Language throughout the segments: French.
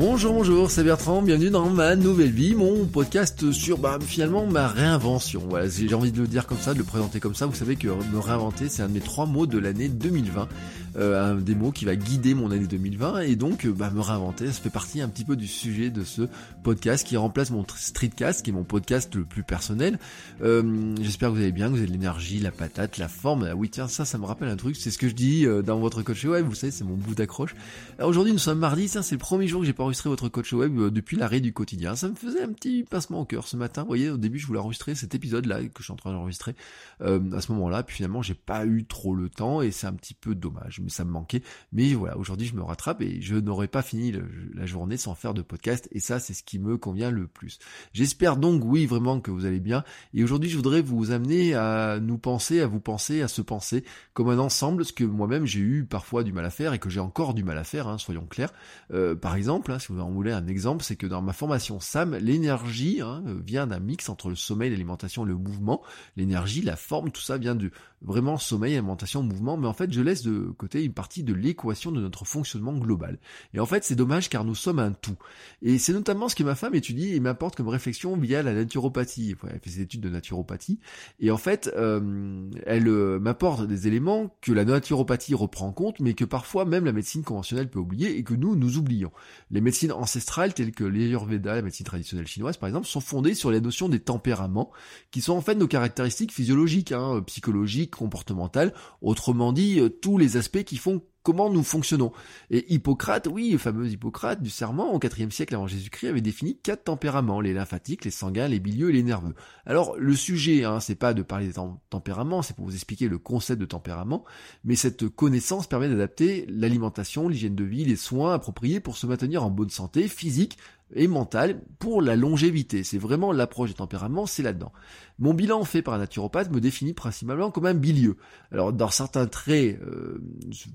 Bonjour, bonjour, c'est Bertrand, bienvenue dans ma nouvelle vie, mon podcast sur bah, finalement ma réinvention. Voilà, j'ai envie de le dire comme ça, de le présenter comme ça. Vous savez que me réinventer, c'est un de mes trois mots de l'année 2020. Euh, un des mots qui va guider mon année 2020 et donc euh, bah, me réinventer, ça fait partie un petit peu du sujet de ce podcast qui remplace mon streetcast, qui est mon podcast le plus personnel. Euh, J'espère que vous allez bien, que vous avez de l'énergie, la patate, la forme. Ah oui tiens, ça, ça me rappelle un truc, c'est ce que je dis euh, dans votre coach web, vous savez, c'est mon bout d'accroche. Aujourd'hui, nous sommes mardi, c'est le premier jour que j'ai pas enregistré votre coach web depuis l'arrêt du quotidien. Ça me faisait un petit pincement au cœur ce matin. Vous voyez, au début, je voulais enregistrer cet épisode-là que je suis en train d'enregistrer à ce moment-là, puis finalement, j'ai pas eu trop le temps et c'est un petit peu dommage ça me manquait. Mais voilà, aujourd'hui je me rattrape et je n'aurais pas fini la journée sans faire de podcast et ça c'est ce qui me convient le plus. J'espère donc oui vraiment que vous allez bien et aujourd'hui je voudrais vous amener à nous penser, à vous penser, à se penser comme un ensemble, ce que moi-même j'ai eu parfois du mal à faire et que j'ai encore du mal à faire, hein, soyons clairs. Euh, par exemple, hein, si vous en voulez un exemple, c'est que dans ma formation SAM, l'énergie hein, vient d'un mix entre le sommeil, l'alimentation, le mouvement. L'énergie, la forme, tout ça vient du vraiment sommeil, alimentation, mouvement, mais en fait je laisse de côté une partie de l'équation de notre fonctionnement global. Et en fait c'est dommage car nous sommes un tout. Et c'est notamment ce que ma femme étudie et m'apporte comme réflexion via la naturopathie. Elle fait ses études de naturopathie. Et en fait euh, elle euh, m'apporte des éléments que la naturopathie reprend en compte, mais que parfois même la médecine conventionnelle peut oublier et que nous, nous oublions. Les médecines ancestrales telles que l'Ayurveda, la médecine traditionnelle chinoise par exemple, sont fondées sur les notions des tempéraments, qui sont en fait nos caractéristiques physiologiques, hein, psychologiques, comportementale, autrement dit, euh, tous les aspects qui font comment nous fonctionnons. Et Hippocrate, oui, le fameux Hippocrate du serment, au IVe siècle avant Jésus-Christ, avait défini quatre tempéraments, les lymphatiques, les sanguins, les bilieux et les nerveux. Alors, le sujet, hein, c'est pas de parler des tempéraments, c'est pour vous expliquer le concept de tempérament, mais cette connaissance permet d'adapter l'alimentation, l'hygiène de vie, les soins appropriés pour se maintenir en bonne santé physique, et mentale pour la longévité. C'est vraiment l'approche des tempéraments, c'est là-dedans. Mon bilan fait par un naturopathe me définit principalement comme un bilieux. Alors dans certains traits, euh,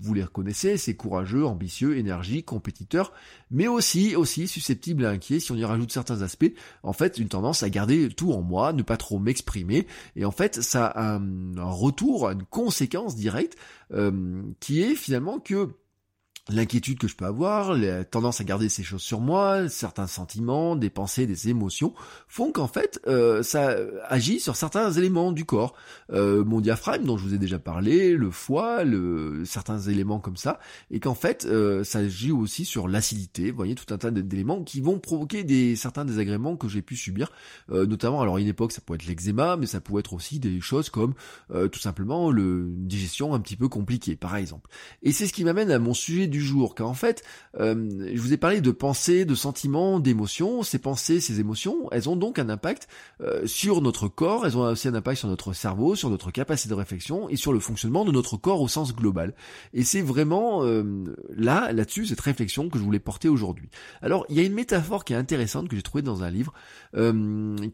vous les reconnaissez, c'est courageux, ambitieux, énergique, compétiteur, mais aussi aussi susceptible et inquiet si on y rajoute certains aspects. En fait, une tendance à garder tout en moi, ne pas trop m'exprimer, et en fait ça a un, retour, une conséquence directe euh, qui est finalement que l'inquiétude que je peux avoir, la tendance à garder ces choses sur moi, certains sentiments, des pensées, des émotions, font qu'en fait, euh, ça agit sur certains éléments du corps. Euh, mon diaphragme, dont je vous ai déjà parlé, le foie, le, certains éléments comme ça, et qu'en fait, euh, ça agit aussi sur l'acidité, vous voyez, tout un tas d'éléments qui vont provoquer des certains désagréments que j'ai pu subir, notamment, alors une époque, ça pouvait être l'eczéma, mais ça pouvait être aussi des choses comme tout simplement le, une digestion un petit peu compliquée, par exemple. Et c'est ce qui m'amène à mon sujet du jour, car en fait, euh, je vous ai parlé de pensées, de sentiments, d'émotions. Ces pensées, ces émotions, elles ont donc un impact euh, sur notre corps, elles ont aussi un impact sur notre cerveau, sur notre capacité de réflexion et sur le fonctionnement de notre corps au sens global. Et c'est vraiment euh, là, là-dessus, cette réflexion que je voulais porter aujourd'hui. Alors, il y a une métaphore qui est intéressante que j'ai trouvée dans un livre,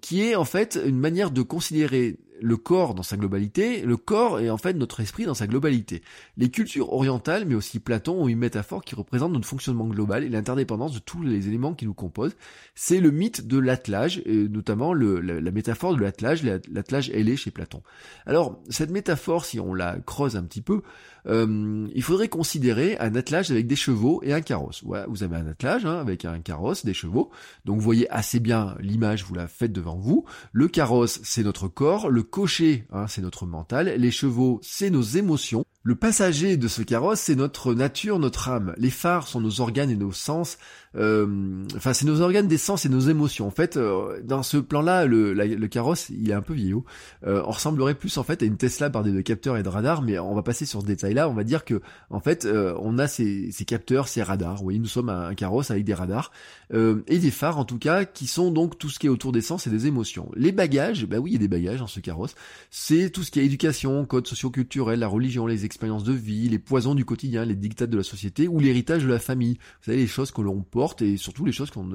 qui est en fait une manière de considérer le corps dans sa globalité, le corps est en fait notre esprit dans sa globalité. Les cultures orientales, mais aussi Platon, ont une métaphore qui représente notre fonctionnement global et l'interdépendance de tous les éléments qui nous composent. C'est le mythe de l'attelage, notamment le, la, métaphore de l'attelage, l'attelage ailé chez Platon. Alors, cette métaphore, si on la creuse un petit peu, euh, il faudrait considérer un attelage avec des chevaux et un carrosse. Voilà, vous avez un attelage hein, avec un carrosse, des chevaux. Donc vous voyez assez bien l'image, vous la faites devant vous. Le carrosse, c'est notre corps. Le cocher, hein, c'est notre mental. Les chevaux, c'est nos émotions. Le passager de ce carrosse, c'est notre nature, notre âme. Les phares sont nos organes et nos sens. Euh, enfin, c'est nos organes des sens et nos émotions. En fait, euh, dans ce plan-là, le, le, carrosse, il est un peu vieillot. Euh, on ressemblerait plus en fait à une Tesla bardée de capteurs et de radars, mais on va passer sur ce détail taille-là, on va dire que en fait, on a ces, ces, capteurs, ces radars. Oui, nous sommes un, carrosse avec des radars et des phares en tout cas, qui sont donc tout ce qui est autour des sens et des émotions. Les bagages, bah oui, il y a des bagages dans ce carrosse. C'est tout ce qui est éducation, code socio-culturel, la religion, les expériences de vie, les poisons du quotidien, les dictats de la société ou l'héritage de la famille. Vous savez, les choses que l'on porte et surtout les choses qu'on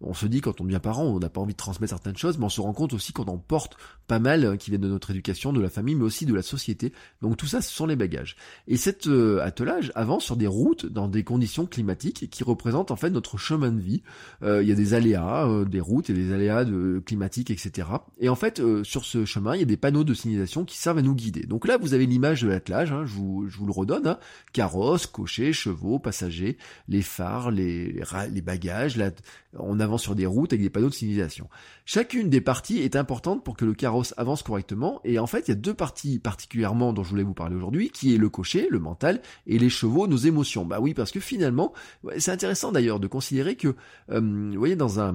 on se dit quand on devient parent, on n'a pas envie de transmettre certaines choses, mais on se rend compte aussi qu'on en porte pas mal euh, qui viennent de notre éducation, de la famille, mais aussi de la société. Donc tout ça, ce sont les bagages. Et cet euh, attelage avance sur des routes dans des conditions climatiques qui représentent en fait notre chemin de vie. Euh, il y a des aléas, des routes et des aléas de, climatiques, etc. Et en fait, sur ce chemin, il y a des panneaux de signalisation qui servent à nous guider. Donc là, vous avez l'image de l'attelage, hein, je, vous, je, vous, le redonne, hein. carrosse, cocher, chevaux, passagers, les phares, les bagages, là, on avance sur des routes avec des panneaux de signalisation. Chacune des parties est importante pour que le carrosse avance correctement, et en fait, il y a deux parties particulièrement dont je voulais vous parler aujourd'hui, qui est le cocher, le mental, et les chevaux, nos émotions. Bah oui, parce que finalement, c'est intéressant d'ailleurs de considérer que, euh, vous voyez, dans un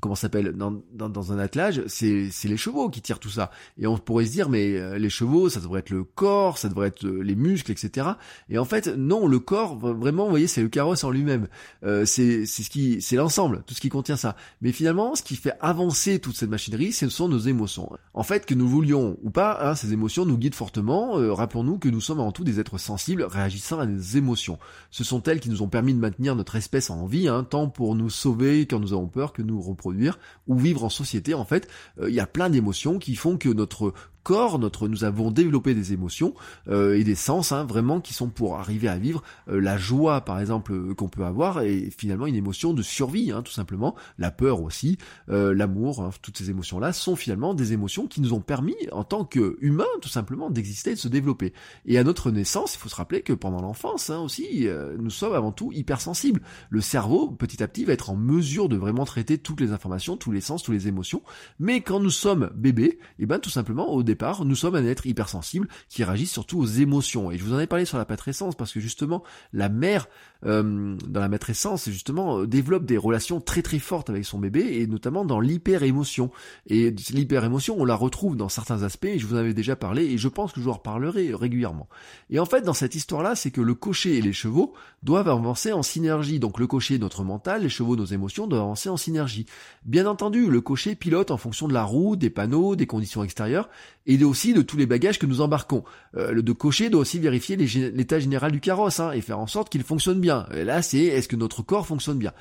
comment s'appelle dans, dans, dans, un attelage, c'est les chevaux qui tirent tout ça. Et on pourrait se dire mais euh, les chevaux, ça devrait être le corps, ça devrait être euh, les muscles, etc. Et en fait non, le corps vraiment, vous voyez, c'est le carrosse en lui-même. Euh, c'est ce qui, c'est l'ensemble, tout ce qui contient ça. Mais finalement, ce qui fait avancer toute cette machinerie, ce sont nos émotions. En fait, que nous voulions ou pas, hein, ces émotions nous guident fortement. Euh, rappelons-nous que nous sommes avant tout des êtres sensibles, réagissant à des émotions. Ce sont elles qui nous ont permis de maintenir notre espèce en vie, hein, tant pour nous sauver quand nous avons peur que nous ou vivre en société en fait euh, il y a plein d'émotions qui font que notre corps, notre, nous avons développé des émotions euh, et des sens hein, vraiment qui sont pour arriver à vivre euh, la joie par exemple euh, qu'on peut avoir et finalement une émotion de survie hein, tout simplement, la peur aussi, l'amour, hein, toutes ces émotions là sont finalement des émotions qui nous ont permis en tant qu'humains tout simplement d'exister et de se développer. Et à notre naissance, il faut se rappeler que pendant l'enfance hein, aussi, nous sommes avant tout hypersensibles. Le cerveau petit à petit va être en mesure de vraiment traiter toutes les informations, tous les sens, toutes les émotions. Mais quand nous sommes bébés, et eh ben tout simplement au nous sommes un être hypersensible qui réagit surtout aux émotions. Et je vous en ai parlé sur la patrescence parce que justement, la mère, euh, dans la matrescence, justement, euh, développe des relations très très fortes avec son bébé et notamment dans l'hyper-émotion. Et l'hyper-émotion, on la retrouve dans certains aspects, et je vous en avais déjà parlé, et je pense que je vous en reparlerai régulièrement. Et en fait, dans cette histoire-là, c'est que le cocher et les chevaux doivent avancer en synergie. Donc le cocher, notre mental, les chevaux, nos émotions, doivent avancer en synergie. Bien entendu, le cocher pilote en fonction de la route, des panneaux, des conditions extérieures, et aussi de tous les bagages que nous embarquons. Euh, le de cocher doit aussi vérifier l'état général du carrosse hein, et faire en sorte qu'il fonctionne bien. Là, c'est est-ce que notre corps fonctionne bien?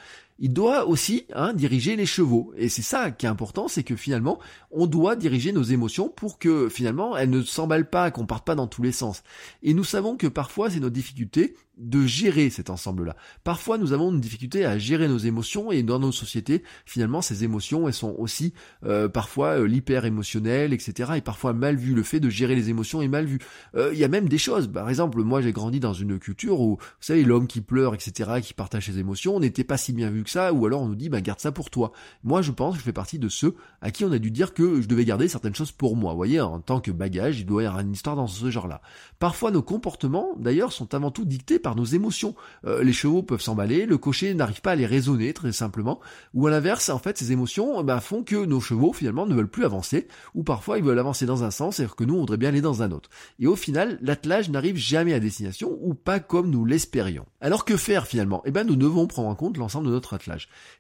Il doit aussi hein, diriger les chevaux. Et c'est ça qui est important, c'est que finalement, on doit diriger nos émotions pour que finalement, elles ne s'emballent pas, qu'on parte pas dans tous les sens. Et nous savons que parfois, c'est notre difficulté de gérer cet ensemble-là. Parfois, nous avons une difficulté à gérer nos émotions et dans nos sociétés, finalement, ces émotions, elles sont aussi euh, parfois euh, l'hyper émotionnel, etc. Et parfois mal vu. Le fait de gérer les émotions est mal vu. Euh, il y a même des choses. Par exemple, moi, j'ai grandi dans une culture où, vous savez, l'homme qui pleure, etc., qui partage ses émotions, n'était pas si bien vu que ou alors on nous dit, bah, garde ça pour toi. Moi, je pense que je fais partie de ceux à qui on a dû dire que je devais garder certaines choses pour moi. Vous voyez, en tant que bagage, il doit y avoir une histoire dans ce genre-là. Parfois, nos comportements, d'ailleurs, sont avant tout dictés par nos émotions. Euh, les chevaux peuvent s'emballer, le cocher n'arrive pas à les raisonner, très simplement. Ou à l'inverse, en fait, ces émotions, bah, font que nos chevaux, finalement, ne veulent plus avancer, ou parfois ils veulent avancer dans un sens, alors que nous, on voudrait bien aller dans un autre. Et au final, l'attelage n'arrive jamais à destination, ou pas comme nous l'espérions. Alors que faire, finalement? Eh ben, nous devons prendre en compte l'ensemble de notre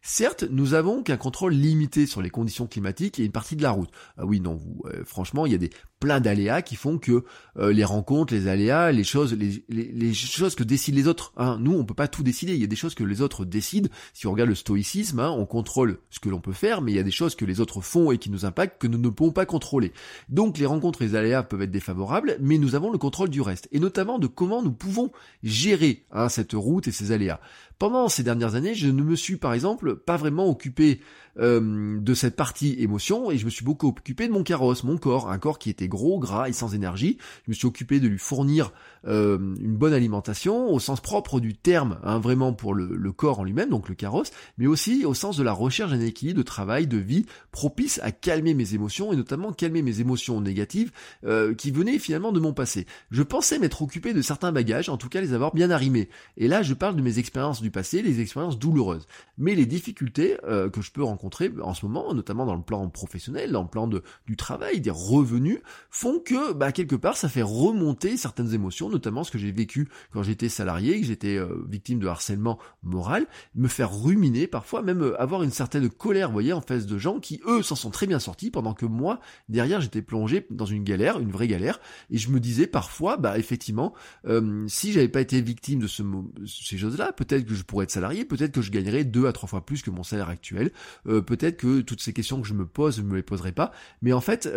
Certes, nous avons qu'un contrôle limité sur les conditions climatiques et une partie de la route. Ah oui, non, vous, euh, franchement, il y a des plein d'aléas qui font que euh, les rencontres, les aléas, les choses, les, choses que décident les autres. Hein. Nous, on peut pas tout décider. Il y a des choses que les autres décident. Si on regarde le stoïcisme, hein, on contrôle ce que l'on peut faire, mais il y a des choses que les autres font et qui nous impactent que nous ne pouvons pas contrôler. Donc, les rencontres et les aléas peuvent être défavorables, mais nous avons le contrôle du reste, et notamment de comment nous pouvons gérer hein, cette route et ces aléas. Pendant ces dernières années, je ne me suis par exemple pas vraiment occupé euh, de cette partie émotion et je me suis beaucoup occupé de mon carrosse, mon corps, un corps qui était gros, gras et sans énergie. Je me suis occupé de lui fournir euh, une bonne alimentation au sens propre du terme, hein, vraiment pour le, le corps en lui-même, donc le carrosse, mais aussi au sens de la recherche d'un équilibre de travail, de vie propice à calmer mes émotions et notamment calmer mes émotions négatives euh, qui venaient finalement de mon passé. Je pensais m'être occupé de certains bagages, en tout cas les avoir bien arrimés. Et là, je parle de mes expériences du passé, les expériences douloureuses. Mais les difficultés que je peux rencontrer en ce moment, notamment dans le plan professionnel, dans le plan de, du travail, des revenus, font que, bah, quelque part, ça fait remonter certaines émotions, notamment ce que j'ai vécu quand j'étais salarié, que j'étais euh, victime de harcèlement moral, me faire ruminer parfois, même euh, avoir une certaine colère, vous voyez, en face de gens qui, eux, s'en sont très bien sortis, pendant que moi, derrière, j'étais plongé dans une galère, une vraie galère, et je me disais parfois, bah, effectivement, euh, si j'avais pas été victime de ce, ces choses-là, peut-être que je pourrais être salarié, peut-être que je gagnerais deux à trois fois plus que mon salaire actuel, peut-être que toutes ces questions que je me pose, je me les poserais pas, mais en fait,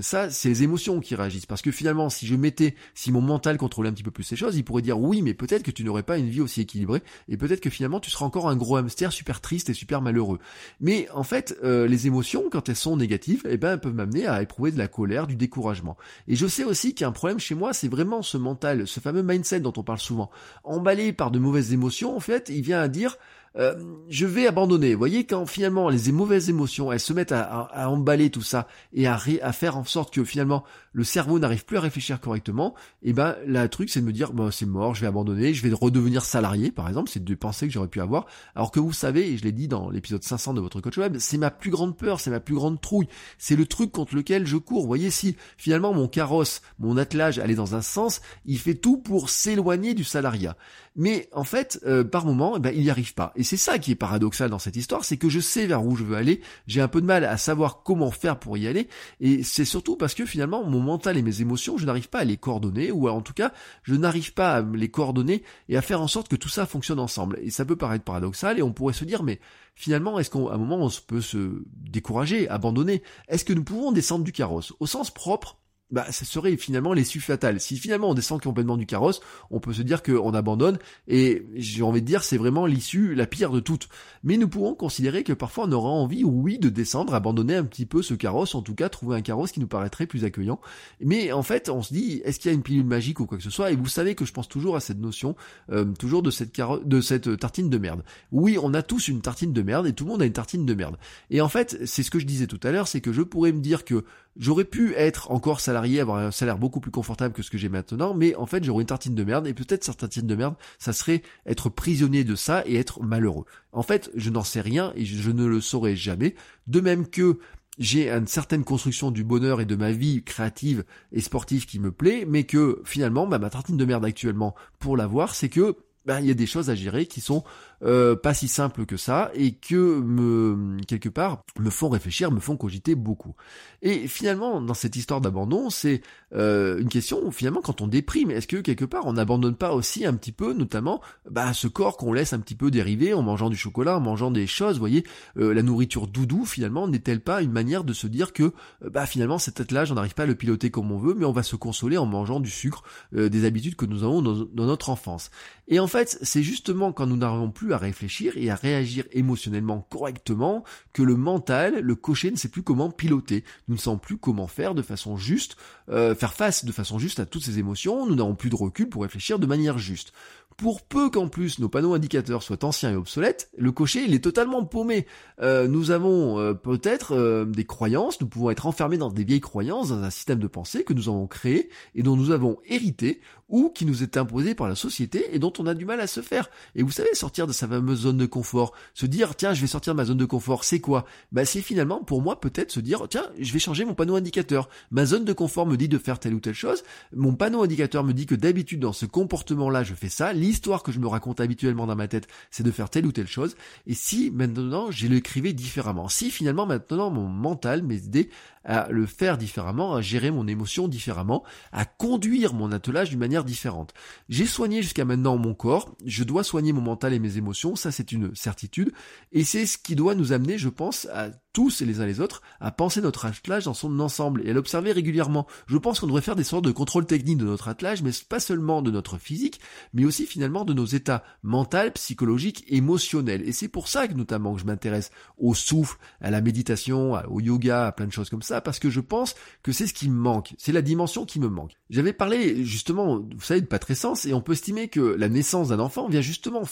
ça, c'est les émotions qui réagissent, parce que finalement, si je mettais, si mon mental contrôlait un petit peu plus ces choses, il pourrait dire oui, mais peut-être que tu n'aurais pas une vie aussi équilibrée, et peut-être que finalement tu seras encore un gros hamster super triste et super malheureux. Mais en fait, euh, les émotions, quand elles sont négatives, eh ben, elles peuvent m'amener à éprouver de la colère, du découragement. Et je sais aussi qu'il y a un problème chez moi, c'est vraiment ce mental, ce fameux mindset dont on parle souvent. Emballé par de mauvaises émotions, en fait, il vient à dire euh, je vais abandonner. Vous voyez, quand finalement les mauvaises émotions, elles se mettent à, emballer tout ça et à, faire en sorte que finalement le cerveau n'arrive plus à réfléchir correctement, et eh ben la truc c'est de me dire bah, c'est mort, je vais abandonner, je vais redevenir salarié par exemple, c'est deux pensées que j'aurais pu avoir. Alors que vous savez, et je l'ai dit dans l'épisode 500 de votre coach web, c'est ma plus grande peur, c'est ma plus grande trouille, c'est le truc contre lequel je cours. Vous voyez, si finalement mon carrosse, mon attelage allait dans un sens, il fait tout pour s'éloigner du salariat. Mais en fait, euh, par moment, eh ben, il n'y arrive pas. Et c'est ça qui est paradoxal dans cette histoire, c'est que je sais vers où je veux aller, j'ai un peu de mal à savoir comment faire pour y aller, et c'est surtout parce que finalement mon mental et mes émotions, je n'arrive pas à les coordonner, ou en tout cas, je n'arrive pas à les coordonner et à faire en sorte que tout ça fonctionne ensemble. Et ça peut paraître paradoxal, et on pourrait se dire, mais finalement, est-ce qu'à un moment on peut se décourager, abandonner? Est-ce que nous pouvons descendre du carrosse Au sens propre, bah, ça serait finalement l'issue fatale. Si finalement on descend complètement du carrosse, on peut se dire qu'on abandonne, et j'ai envie de dire c'est vraiment l'issue la pire de toutes. Mais nous pourrons considérer que parfois on aura envie, oui, de descendre, abandonner un petit peu ce carrosse, en tout cas trouver un carrosse qui nous paraîtrait plus accueillant. Mais en fait, on se dit, est-ce qu'il y a une pilule magique ou quoi que ce soit? Et vous savez que je pense toujours à cette notion, euh, toujours de cette, de cette tartine de merde. Oui, on a tous une tartine de merde, et tout le monde a une tartine de merde. Et en fait, c'est ce que je disais tout à l'heure, c'est que je pourrais me dire que J'aurais pu être encore salarié, avoir un salaire beaucoup plus confortable que ce que j'ai maintenant, mais en fait j'aurais une tartine de merde, et peut-être cette tartine de merde, ça serait être prisonnier de ça et être malheureux. En fait, je n'en sais rien et je ne le saurai jamais. De même que j'ai une certaine construction du bonheur et de ma vie créative et sportive qui me plaît, mais que finalement, bah, ma tartine de merde actuellement, pour l'avoir, c'est que bah, il y a des choses à gérer qui sont euh, pas si simples que ça et que me quelque part me font réfléchir, me font cogiter beaucoup. Et finalement, dans cette histoire d'abandon, c'est euh, une question finalement quand on déprime, est-ce que quelque part on n'abandonne pas aussi un petit peu, notamment bah, ce corps qu'on laisse un petit peu dériver en mangeant du chocolat, en mangeant des choses, vous voyez, euh, la nourriture doudou finalement n'est-elle pas une manière de se dire que bah finalement cette tête-là, j'en arrive pas à le piloter comme on veut, mais on va se consoler en mangeant du sucre, des habitudes que nous avons dans, dans notre enfance. Et en fait, c'est justement quand nous n'arrivons plus à réfléchir et à réagir émotionnellement correctement que le mental, le cocher ne sait plus comment piloter. Nous ne savons plus comment faire de façon juste, euh, faire face de façon juste à toutes ces émotions. Nous n'avons plus de recul pour réfléchir de manière juste. Pour peu qu'en plus nos panneaux indicateurs soient anciens et obsolètes, le cocher il est totalement paumé. Euh, nous avons euh, peut-être euh, des croyances, nous pouvons être enfermés dans des vieilles croyances, dans un système de pensée que nous avons créé et dont nous avons hérité ou qui nous est imposé par la société et dont on a du mal à se faire. Et vous savez, sortir de sa fameuse zone de confort, se dire tiens je vais sortir de ma zone de confort, c'est quoi? Bah c'est finalement pour moi peut-être se dire tiens je vais changer mon panneau indicateur. Ma zone de confort me dit de faire telle ou telle chose, mon panneau indicateur me dit que d'habitude dans ce comportement-là je fais ça, l'histoire que je me raconte habituellement dans ma tête, c'est de faire telle ou telle chose. Et si maintenant j'ai l'écrivais différemment, si finalement maintenant mon mental aidé à le faire différemment, à gérer mon émotion différemment, à conduire mon attelage d'une manière différente. J'ai soigné jusqu'à maintenant mon corps, je dois soigner mon mental et mes émotions, ça c'est une certitude, et c'est ce qui doit nous amener, je pense, à tous et les uns les autres, à penser notre attelage dans son ensemble et à l'observer régulièrement. Je pense qu'on devrait faire des sortes de contrôle technique de notre attelage, mais pas seulement de notre physique, mais aussi finalement de nos états mental, psychologiques, émotionnels. Et c'est pour ça que notamment que je m'intéresse au souffle, à la méditation, au yoga, à plein de choses comme ça, parce que je pense que c'est ce qui me manque, c'est la dimension qui me manque. J'avais parlé justement, vous savez, de patrescence, et on peut estimer que la naissance d'un enfant vient justement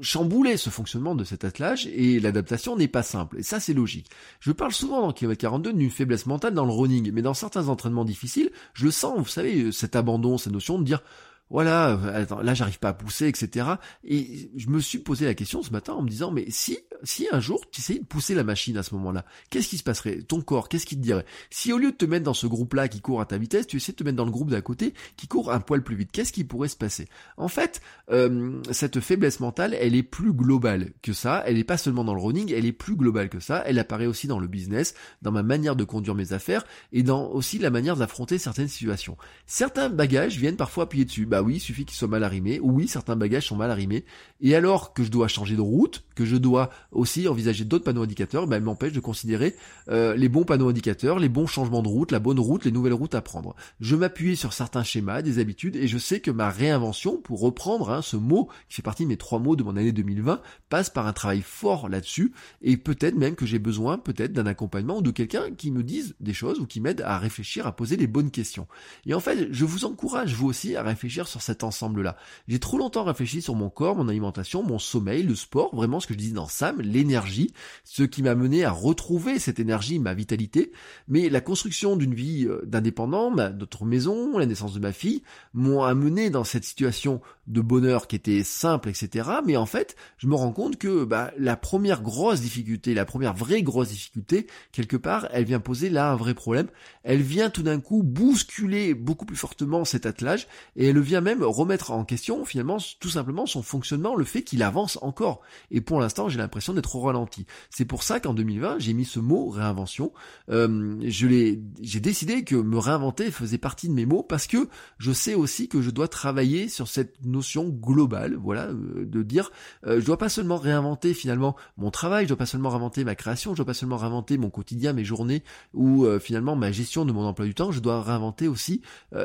chambouler ce fonctionnement de cet attelage, et l'adaptation n'est pas simple. Et ça, c'est logique. Je parle souvent dans km 42 d'une faiblesse mentale dans le running, mais dans certains entraînements difficiles, je le sens, vous savez, cet abandon, cette notion de dire voilà, attends, là j'arrive pas à pousser, etc. Et je me suis posé la question ce matin en me disant, mais si, si un jour tu essayais de pousser la machine à ce moment-là, qu'est-ce qui se passerait? Ton corps, qu'est-ce qu'il te dirait? Si au lieu de te mettre dans ce groupe-là qui court à ta vitesse, tu essaies de te mettre dans le groupe d'à côté qui court un poil plus vite, qu'est-ce qui pourrait se passer? En fait, euh, cette faiblesse mentale, elle est plus globale que ça. Elle n'est pas seulement dans le running, elle est plus globale que ça. Elle apparaît aussi dans le business, dans ma manière de conduire mes affaires et dans aussi la manière d'affronter certaines situations. Certains bagages viennent parfois appuyer dessus. Bah oui, il suffit qu'ils soient mal arrimés. Oui, certains bagages sont mal arrimés. Et alors que je dois changer de route, que je dois aussi envisager d'autres panneaux indicateurs, bah, elle m'empêche de considérer euh, les bons panneaux indicateurs, les bons changements de route, la bonne route, les nouvelles routes à prendre. Je m'appuie sur certains schémas, des habitudes, et je sais que ma réinvention, pour reprendre hein, ce mot qui fait partie de mes trois mots de mon année 2020, passe par un travail fort là-dessus, et peut-être même que j'ai besoin peut-être d'un accompagnement ou de quelqu'un qui me dise des choses ou qui m'aide à réfléchir, à poser les bonnes questions. Et en fait, je vous encourage vous aussi à réfléchir sur cet ensemble-là. J'ai trop longtemps réfléchi sur mon corps, mon alimentation, mon sommeil, le sport, vraiment ce que je dis dans Sam, l'énergie, ce qui m'a mené à retrouver cette énergie, ma vitalité. Mais la construction d'une vie euh, d'indépendant, notre maison, la naissance de ma fille, m'ont amené dans cette situation de bonheur qui était simple, etc. Mais en fait, je me rends compte que bah, la première grosse difficulté, la première vraie grosse difficulté, quelque part, elle vient poser là un vrai problème. Elle vient tout d'un coup bousculer beaucoup plus fortement cet attelage et elle vient même remettre en question finalement tout simplement son fonctionnement, le fait qu'il avance encore. Et pour l'instant, j'ai l'impression d'être au ralenti. C'est pour ça qu'en 2020, j'ai mis ce mot réinvention. Euh, je l'ai, j'ai décidé que me réinventer faisait partie de mes mots parce que je sais aussi que je dois travailler sur cette notion globale, voilà, euh, de dire, euh, je dois pas seulement réinventer finalement mon travail, je dois pas seulement réinventer ma création, je dois pas seulement réinventer mon quotidien, mes journées ou euh, finalement ma gestion de mon emploi du temps, je dois réinventer aussi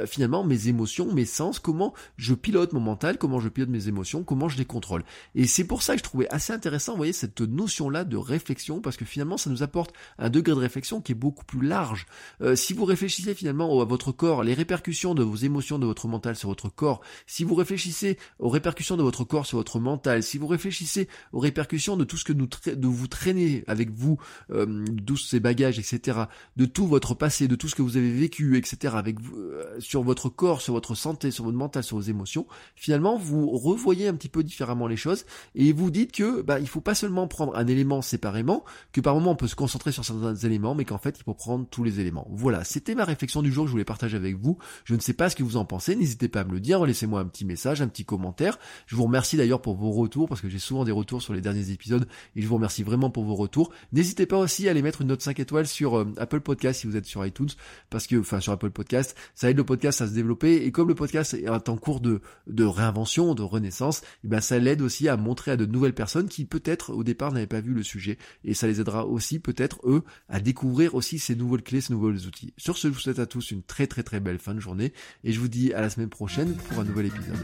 finalement mes émotions, mes sens, comment je pilote mon mental, comment je pilote mes émotions, comment je les contrôle. Et c'est pour ça que je trouvais assez intéressant, voyez, cette notion-là de réflexion, parce que finalement ça nous apporte un degré de réflexion qui est beaucoup plus large. si vous réfléchissez finalement à votre corps, les répercussions de vos émotions, de votre mental sur votre corps, si vous réfléchissez aux répercussions de votre corps sur votre mental, si vous réfléchissez aux répercussions de tout ce que nous de vous traînez avec vous, euh, de tous ces bagages, etc., de tout votre passé, de tout ce que vous avez vécu, etc., avec euh, sur votre corps, sur votre santé, sur votre mental, sur vos émotions, finalement, vous revoyez un petit peu différemment les choses et vous dites que bah, il faut pas seulement prendre un élément séparément, que par moment on peut se concentrer sur certains éléments, mais qu'en fait il faut prendre tous les éléments. Voilà, c'était ma réflexion du jour que je voulais partager avec vous. Je ne sais pas ce que vous en pensez, n'hésitez pas à me le dire, laissez-moi un petit message, un petit commentaire. Je vous remercie d'ailleurs pour vos retours, parce que j'ai souvent des retours sur les derniers épisodes, et je vous remercie vraiment pour vos retours. N'hésitez pas aussi à aller mettre une note 5 étoiles sur euh, Apple Podcast si vous êtes sur iTunes, parce que, enfin sur Apple Podcast, ça aide le podcast à se développer, et comme le podcast est en cours de, de réinvention, de renaissance, et eh ben ça l'aide aussi à montrer à de nouvelles personnes qui peut-être au départ n'avaient pas vu le sujet, et ça les aidera aussi peut-être eux à découvrir aussi ces nouvelles clés, ces nouveaux outils. Sur ce, je vous souhaite à tous une très très très belle fin de journée, et je vous dis à la semaine prochaine pour un nouvel épisode.